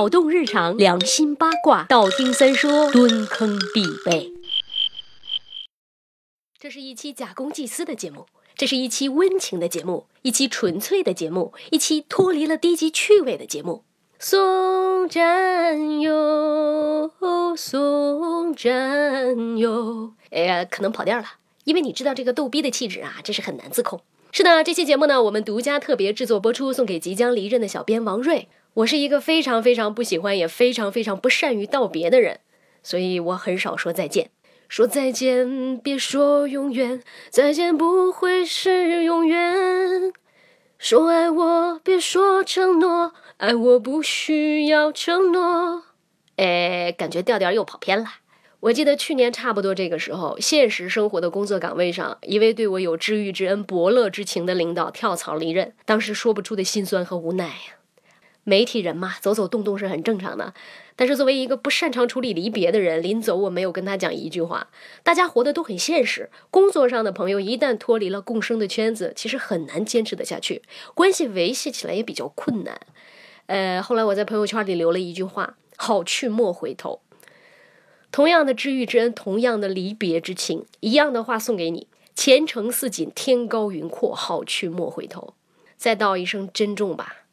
脑洞日常，良心八卦，道听三说，蹲坑必备。这是一期假公济私的节目，这是一期温情的节目，一期纯粹的节目，一期脱离了低级趣味的节目。送战友，送战友。哎呀，可能跑调了，因为你知道这个逗逼的气质啊，真是很难自控。是的，这期节目呢，我们独家特别制作播出，送给即将离任的小编王瑞。我是一个非常非常不喜欢，也非常非常不善于道别的人，所以我很少说再见。说再见，别说永远，再见不会是永远。说爱我，别说承诺，爱我不需要承诺。哎，感觉调调又跑偏了。我记得去年差不多这个时候，现实生活的工作岗位上，一位对我有知遇之恩、伯乐之情的领导跳槽离任，当时说不出的心酸和无奈呀。媒体人嘛，走走动动是很正常的。但是作为一个不擅长处理离别的人，临走我没有跟他讲一句话。大家活得都很现实，工作上的朋友一旦脱离了共生的圈子，其实很难坚持得下去，关系维系起来也比较困难。呃，后来我在朋友圈里留了一句话：好去莫回头。同样的知遇之恩，同样的离别之情，一样的话送给你：前程似锦，天高云阔，好去莫回头。再道一声珍重吧。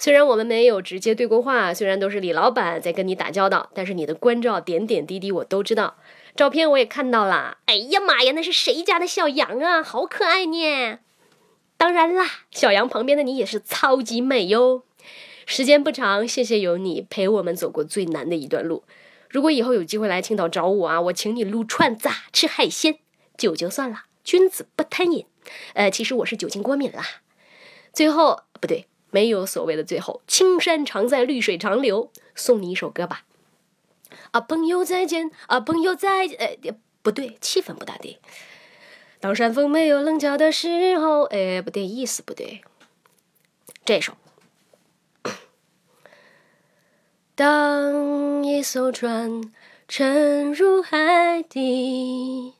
虽然我们没有直接对过话，虽然都是李老板在跟你打交道，但是你的关照点点滴滴我都知道，照片我也看到了。哎呀妈呀，那是谁家的小羊啊？好可爱呢！当然啦，小羊旁边的你也是超级美哟。时间不长，谢谢有你陪我们走过最难的一段路。如果以后有机会来青岛找我啊，我请你撸串子、吃海鲜，酒就算了，君子不贪饮。呃，其实我是酒精过敏啦。最后，不对。没有所谓的最后，青山常在，绿水长流。送你一首歌吧，啊，朋友再见，啊，朋友再见，哎，不对，气氛不大对。当山峰没有棱角的时候，哎，不对，意思不对。这首。当一艘船沉入海底，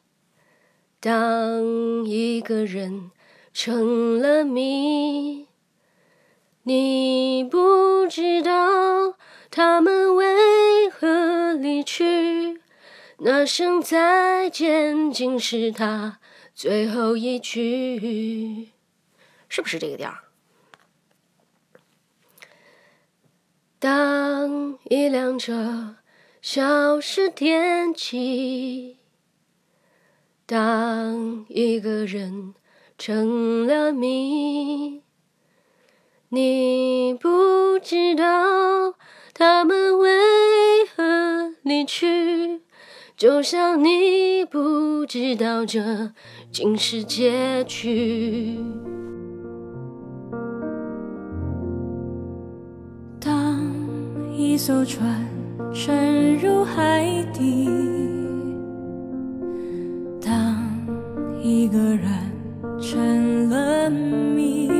当一个人成了谜。你不知道他们为何离去，那声再见竟是他最后一句，是不是这个调？当一辆车消失天际，当一个人成了谜。你不知道他们为何离去，就像你不知道这竟是结局。当一艘船沉入海底，当一个人成了谜。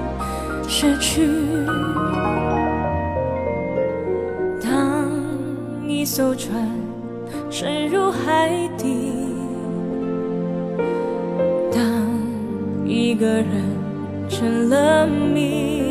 失去。当一艘船沉入海底，当一个人成了谜。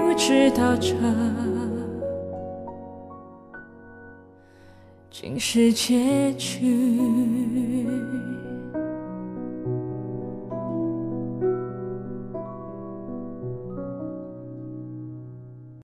知道这竟是结局。